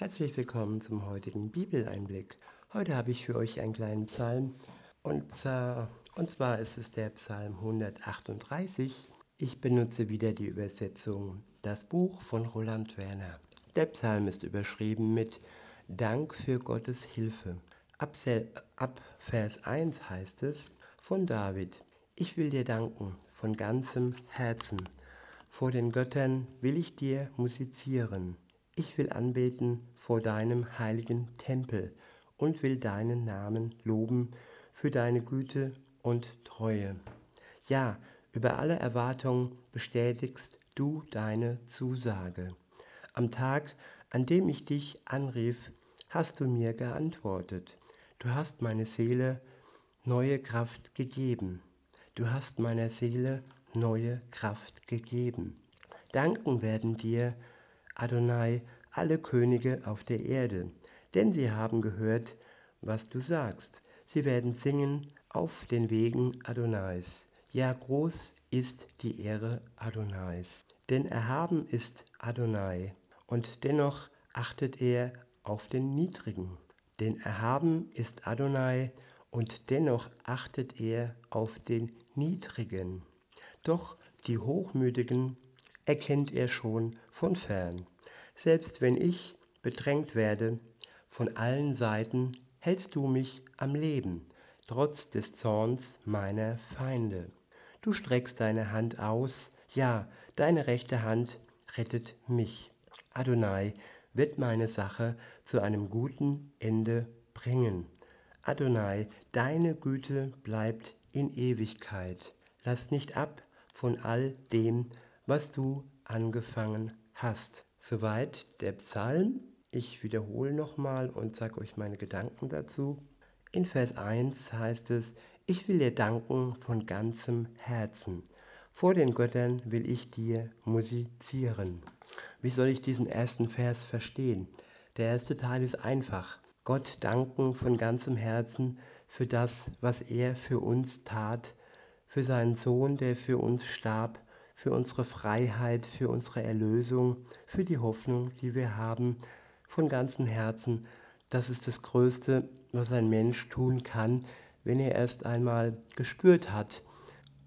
Herzlich willkommen zum heutigen Bibeleinblick. Heute habe ich für euch einen kleinen Psalm und, äh, und zwar ist es der Psalm 138. Ich benutze wieder die Übersetzung Das Buch von Roland Werner. Der Psalm ist überschrieben mit Dank für Gottes Hilfe. Ab, ab Vers 1 heißt es von David, ich will dir danken von ganzem Herzen. Vor den Göttern will ich dir musizieren. Ich will anbeten vor deinem heiligen Tempel und will deinen Namen loben für deine Güte und Treue. Ja, über alle Erwartungen bestätigst du deine Zusage. Am Tag, an dem ich dich anrief, hast du mir geantwortet. Du hast meine Seele neue Kraft gegeben. Du hast meiner Seele neue Kraft gegeben. Danken werden dir, Adonai, alle Könige auf der Erde, denn sie haben gehört, was du sagst. Sie werden singen auf den Wegen Adonais. Ja, groß ist die Ehre Adonais. Denn erhaben ist Adonai, und dennoch achtet er auf den Niedrigen. Denn erhaben ist Adonai, und dennoch achtet er auf den Niedrigen. Doch die Hochmütigen erkennt er schon von fern. Selbst wenn ich bedrängt werde von allen Seiten, hältst du mich am Leben, trotz des Zorns meiner Feinde. Du streckst deine Hand aus, ja, deine rechte Hand rettet mich. Adonai wird meine Sache zu einem guten Ende bringen. Adonai, deine Güte bleibt in Ewigkeit. Lass nicht ab von all dem, was du angefangen hast. Soweit der Psalm. Ich wiederhole nochmal und sage euch meine Gedanken dazu. In Vers 1 heißt es, ich will dir danken von ganzem Herzen. Vor den Göttern will ich dir musizieren. Wie soll ich diesen ersten Vers verstehen? Der erste Teil ist einfach. Gott danken von ganzem Herzen für das, was er für uns tat, für seinen Sohn, der für uns starb, für unsere Freiheit, für unsere Erlösung, für die Hoffnung, die wir haben, von ganzem Herzen. Das ist das Größte, was ein Mensch tun kann, wenn er erst einmal gespürt hat,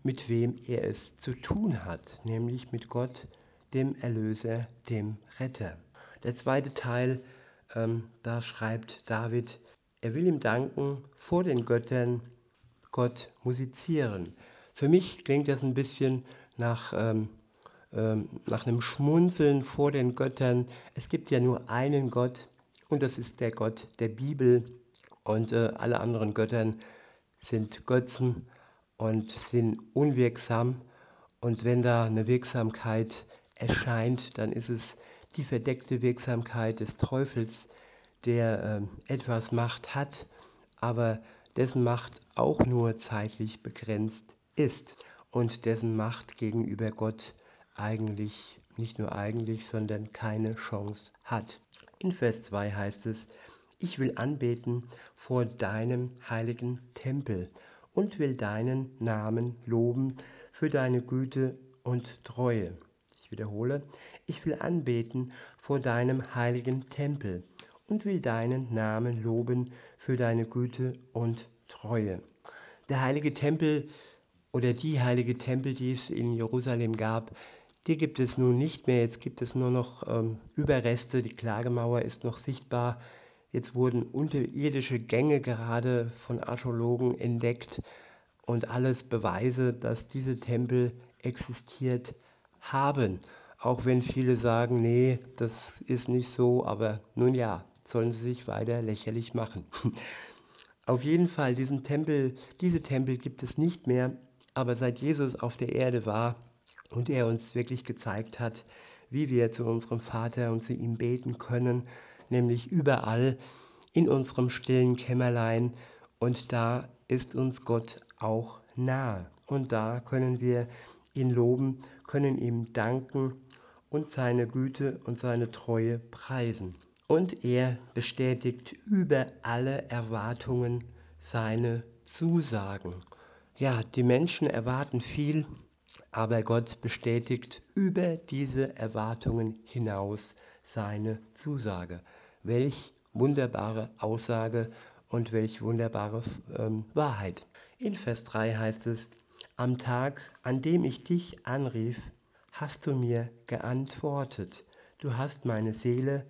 mit wem er es zu tun hat, nämlich mit Gott, dem Erlöser, dem Retter. Der zweite Teil, ähm, da schreibt David, er will ihm danken vor den Göttern, Gott musizieren. Für mich klingt das ein bisschen nach, ähm, ähm, nach einem Schmunzeln vor den Göttern. Es gibt ja nur einen Gott und das ist der Gott der Bibel und äh, alle anderen Göttern sind Götzen und sind unwirksam. Und wenn da eine Wirksamkeit erscheint, dann ist es die verdeckte Wirksamkeit des Teufels, der äh, etwas Macht hat, aber dessen Macht auch nur zeitlich begrenzt ist und dessen Macht gegenüber Gott eigentlich, nicht nur eigentlich, sondern keine Chance hat. In Vers 2 heißt es, ich will anbeten vor deinem heiligen Tempel und will deinen Namen loben für deine Güte und Treue. Ich wiederhole, ich will anbeten vor deinem heiligen Tempel und will deinen Namen loben für deine Güte und Treue. Der heilige Tempel oder die heilige Tempel, die es in Jerusalem gab, die gibt es nun nicht mehr. Jetzt gibt es nur noch ähm, Überreste. Die Klagemauer ist noch sichtbar. Jetzt wurden unterirdische Gänge gerade von Archäologen entdeckt und alles Beweise, dass diese Tempel existiert haben. Auch wenn viele sagen, nee, das ist nicht so, aber nun ja, sollen sie sich weiter lächerlich machen. Auf jeden Fall, diesen Tempel, diese Tempel gibt es nicht mehr aber seit Jesus auf der Erde war und er uns wirklich gezeigt hat, wie wir zu unserem Vater und zu ihm beten können, nämlich überall in unserem stillen Kämmerlein und da ist uns Gott auch nahe und da können wir ihn loben, können ihm danken und seine Güte und seine Treue preisen. Und er bestätigt über alle Erwartungen seine Zusagen. Ja, die Menschen erwarten viel, aber Gott bestätigt über diese Erwartungen hinaus seine Zusage. Welch wunderbare Aussage und welch wunderbare ähm, Wahrheit. In Vers 3 heißt es, am Tag, an dem ich dich anrief, hast du mir geantwortet. Du hast meine Seele,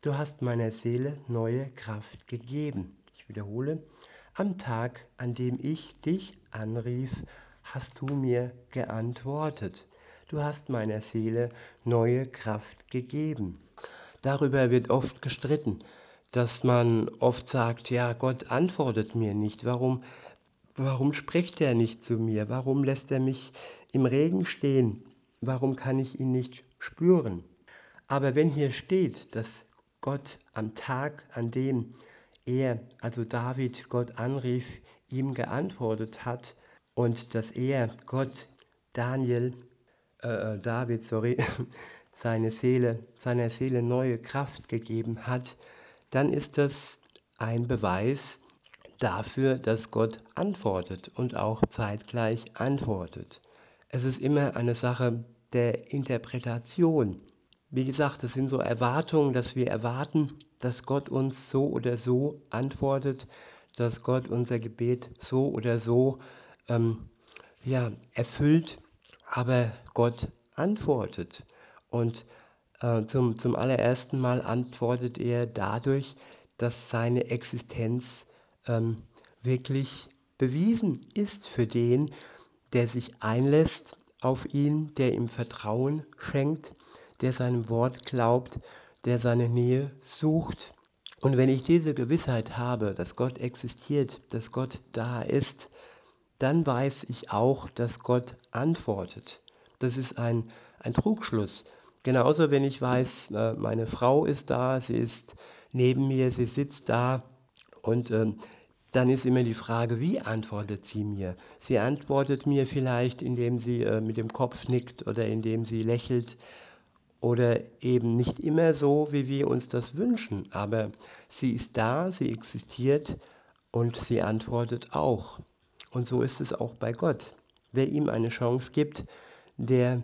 du hast meiner Seele neue Kraft gegeben. Ich wiederhole, am Tag, an dem ich dich anrief, hast du mir geantwortet. Du hast meiner Seele neue Kraft gegeben. Darüber wird oft gestritten, dass man oft sagt, ja, Gott antwortet mir nicht. Warum, warum spricht er nicht zu mir? Warum lässt er mich im Regen stehen? Warum kann ich ihn nicht spüren? Aber wenn hier steht, dass Gott am Tag, an dem er, also David, Gott anrief, ihm geantwortet hat und dass er, Gott, Daniel, äh, äh David, sorry, seine Seele, seiner Seele neue Kraft gegeben hat, dann ist das ein Beweis dafür, dass Gott antwortet und auch zeitgleich antwortet. Es ist immer eine Sache der Interpretation. Wie gesagt, das sind so Erwartungen, dass wir erwarten, dass Gott uns so oder so antwortet, dass Gott unser Gebet so oder so ähm, ja, erfüllt, aber Gott antwortet. Und äh, zum, zum allerersten Mal antwortet er dadurch, dass seine Existenz ähm, wirklich bewiesen ist für den, der sich einlässt auf ihn, der ihm Vertrauen schenkt, der seinem Wort glaubt, der seine Nähe sucht. Und wenn ich diese Gewissheit habe, dass Gott existiert, dass Gott da ist, dann weiß ich auch, dass Gott antwortet. Das ist ein, ein Trugschluss. Genauso, wenn ich weiß, äh, meine Frau ist da, sie ist neben mir, sie sitzt da und ähm, dann ist immer die Frage, wie antwortet sie mir? Sie antwortet mir vielleicht, indem sie äh, mit dem Kopf nickt oder indem sie lächelt oder eben nicht immer so, wie wir uns das wünschen, aber sie ist da, sie existiert und sie antwortet auch. Und so ist es auch bei Gott. Wer ihm eine Chance gibt, der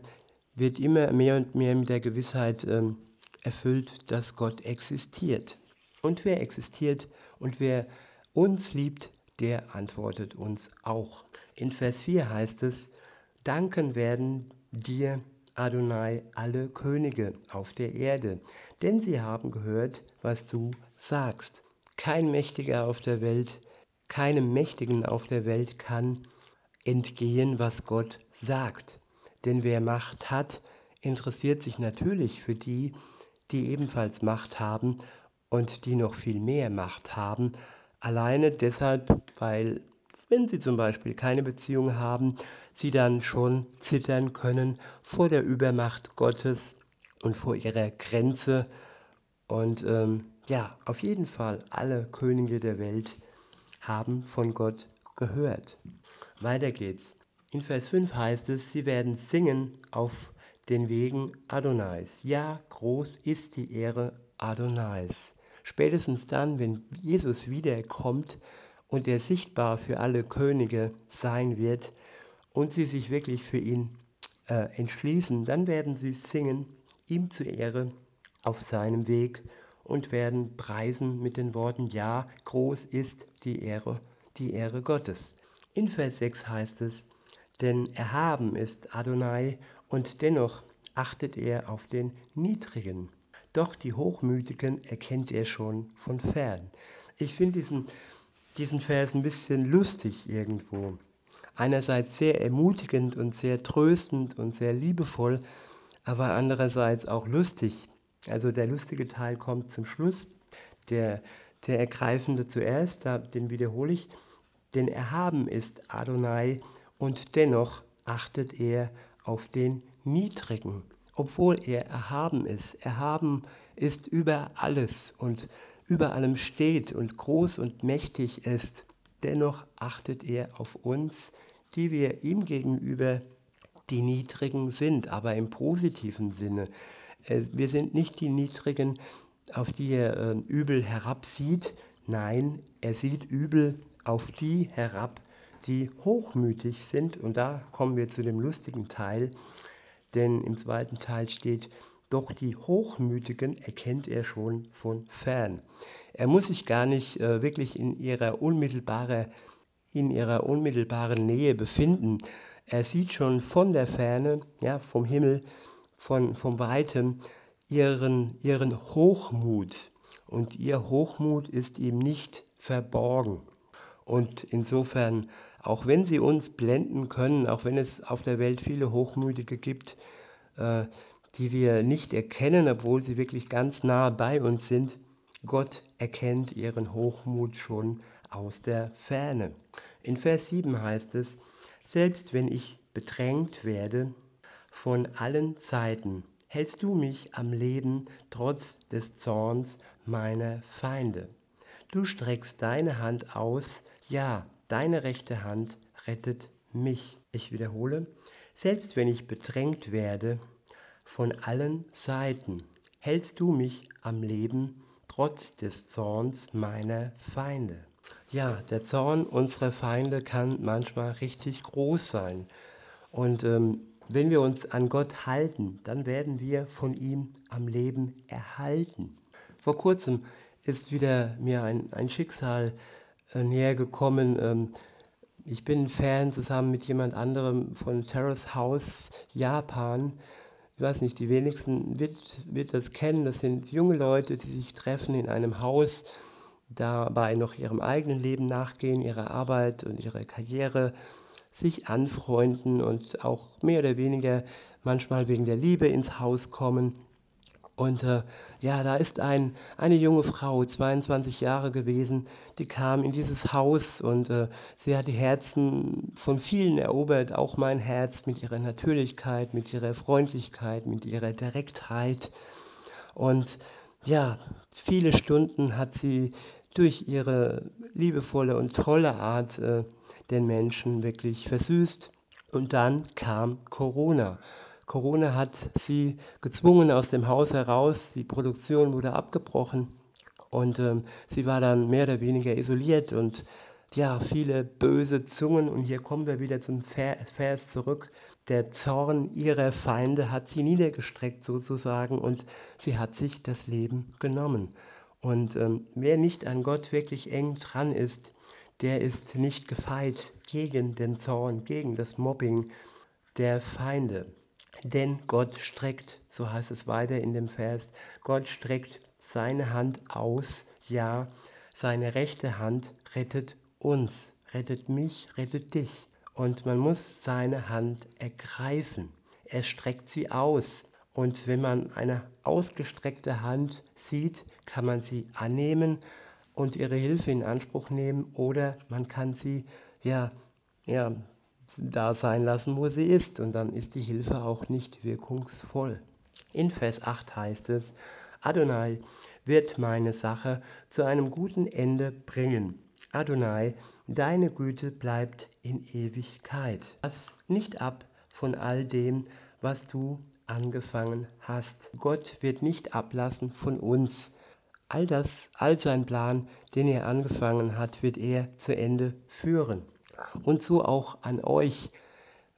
wird immer mehr und mehr mit der Gewissheit ähm, erfüllt, dass Gott existiert. Und wer existiert und wer uns liebt, der antwortet uns auch. In Vers 4 heißt es, Danken werden dir, Adonai, alle Könige auf der Erde, denn sie haben gehört, was du sagst. Kein Mächtiger auf der Welt, keinem Mächtigen auf der Welt kann entgehen, was Gott sagt. Denn wer Macht hat, interessiert sich natürlich für die, die ebenfalls Macht haben und die noch viel mehr Macht haben. Alleine deshalb, weil wenn sie zum Beispiel keine Beziehung haben, sie dann schon zittern können vor der Übermacht Gottes und vor ihrer Grenze. Und ähm, ja, auf jeden Fall, alle Könige der Welt haben von Gott gehört. Weiter geht's. In Vers 5 heißt es, sie werden singen auf den Wegen Adonais. Ja, groß ist die Ehre Adonais. Spätestens dann, wenn Jesus wiederkommt und er sichtbar für alle Könige sein wird und sie sich wirklich für ihn äh, entschließen, dann werden sie singen, ihm zur Ehre auf seinem Weg und werden preisen mit den Worten, ja, groß ist die Ehre, die Ehre Gottes. In Vers 6 heißt es, denn erhaben ist Adonai und dennoch achtet er auf den Niedrigen. Doch die Hochmütigen erkennt er schon von fern. Ich finde diesen, diesen Vers ein bisschen lustig irgendwo. Einerseits sehr ermutigend und sehr tröstend und sehr liebevoll, aber andererseits auch lustig. Also der lustige Teil kommt zum Schluss, der, der ergreifende zuerst, den wiederhole ich. Denn erhaben ist Adonai und dennoch achtet er auf den Niedrigen, obwohl er erhaben ist. Erhaben ist über alles und über allem steht und groß und mächtig ist. Dennoch achtet er auf uns, die wir ihm gegenüber die Niedrigen sind, aber im positiven Sinne. Äh, wir sind nicht die Niedrigen, auf die er äh, übel herabsieht. Nein, er sieht übel auf die herab, die hochmütig sind. Und da kommen wir zu dem lustigen Teil, denn im zweiten Teil steht, doch die Hochmütigen erkennt er schon von fern. Er muss sich gar nicht äh, wirklich in ihrer, unmittelbare, in ihrer unmittelbaren Nähe befinden. Er sieht schon von der Ferne, ja, vom Himmel, von, vom Weitem, ihren, ihren Hochmut. Und ihr Hochmut ist ihm nicht verborgen. Und insofern, auch wenn sie uns blenden können, auch wenn es auf der Welt viele Hochmütige gibt, äh, die wir nicht erkennen, obwohl sie wirklich ganz nah bei uns sind, Gott erkennt ihren Hochmut schon aus der Ferne. In Vers 7 heißt es, selbst wenn ich bedrängt werde von allen Zeiten, hältst du mich am Leben trotz des Zorns meiner Feinde. Du streckst deine Hand aus, ja, deine rechte Hand rettet mich. Ich wiederhole, selbst wenn ich bedrängt werde von allen Seiten, hältst du mich am Leben trotz des Zorns meiner Feinde. Ja, der Zorn unserer Feinde kann manchmal richtig groß sein. Und ähm, wenn wir uns an Gott halten, dann werden wir von ihm am Leben erhalten. Vor kurzem ist wieder mir ein, ein Schicksal äh, näher gekommen. Ähm, ich bin Fan zusammen mit jemand anderem von Terrace House Japan. Ich weiß nicht, die wenigsten wird, wird das kennen. Das sind junge Leute, die sich treffen in einem Haus, dabei noch ihrem eigenen Leben nachgehen, ihrer Arbeit und ihrer Karriere, sich anfreunden und auch mehr oder weniger manchmal wegen der Liebe ins Haus kommen und äh, ja, da ist ein, eine junge Frau, 22 Jahre gewesen, die kam in dieses Haus und äh, sie hat die Herzen von vielen erobert, auch mein Herz mit ihrer Natürlichkeit, mit ihrer Freundlichkeit, mit ihrer Direktheit. Und ja, viele Stunden hat sie durch ihre liebevolle und tolle Art äh, den Menschen wirklich versüßt. Und dann kam Corona. Corona hat sie gezwungen aus dem Haus heraus. Die Produktion wurde abgebrochen und ähm, sie war dann mehr oder weniger isoliert und ja, viele böse Zungen. Und hier kommen wir wieder zum Vers zurück. Der Zorn ihrer Feinde hat sie niedergestreckt sozusagen und sie hat sich das Leben genommen. Und ähm, wer nicht an Gott wirklich eng dran ist, der ist nicht gefeit gegen den Zorn, gegen das Mobbing der Feinde. Denn Gott streckt, so heißt es weiter in dem Vers, Gott streckt seine Hand aus, ja, seine rechte Hand rettet uns, rettet mich, rettet dich. Und man muss seine Hand ergreifen. Er streckt sie aus. Und wenn man eine ausgestreckte Hand sieht, kann man sie annehmen und ihre Hilfe in Anspruch nehmen oder man kann sie ja, ja da sein lassen, wo sie ist. Und dann ist die Hilfe auch nicht wirkungsvoll. In Vers 8 heißt es, Adonai wird meine Sache zu einem guten Ende bringen. Adonai, deine Güte bleibt in Ewigkeit. Lass nicht ab von all dem, was du angefangen hast. Gott wird nicht ablassen von uns. All das, all sein Plan, den er angefangen hat, wird er zu Ende führen. Und so auch an euch.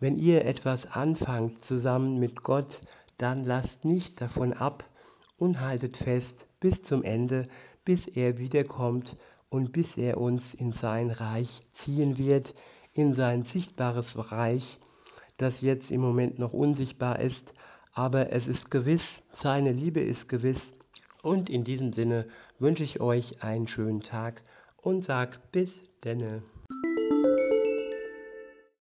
Wenn ihr etwas anfangt zusammen mit Gott, dann lasst nicht davon ab und haltet fest bis zum Ende, bis er wiederkommt und bis er uns in sein Reich ziehen wird, in sein sichtbares Reich, das jetzt im Moment noch unsichtbar ist, aber es ist gewiss, seine Liebe ist gewiss. Und in diesem Sinne wünsche ich euch einen schönen Tag und sag bis denne.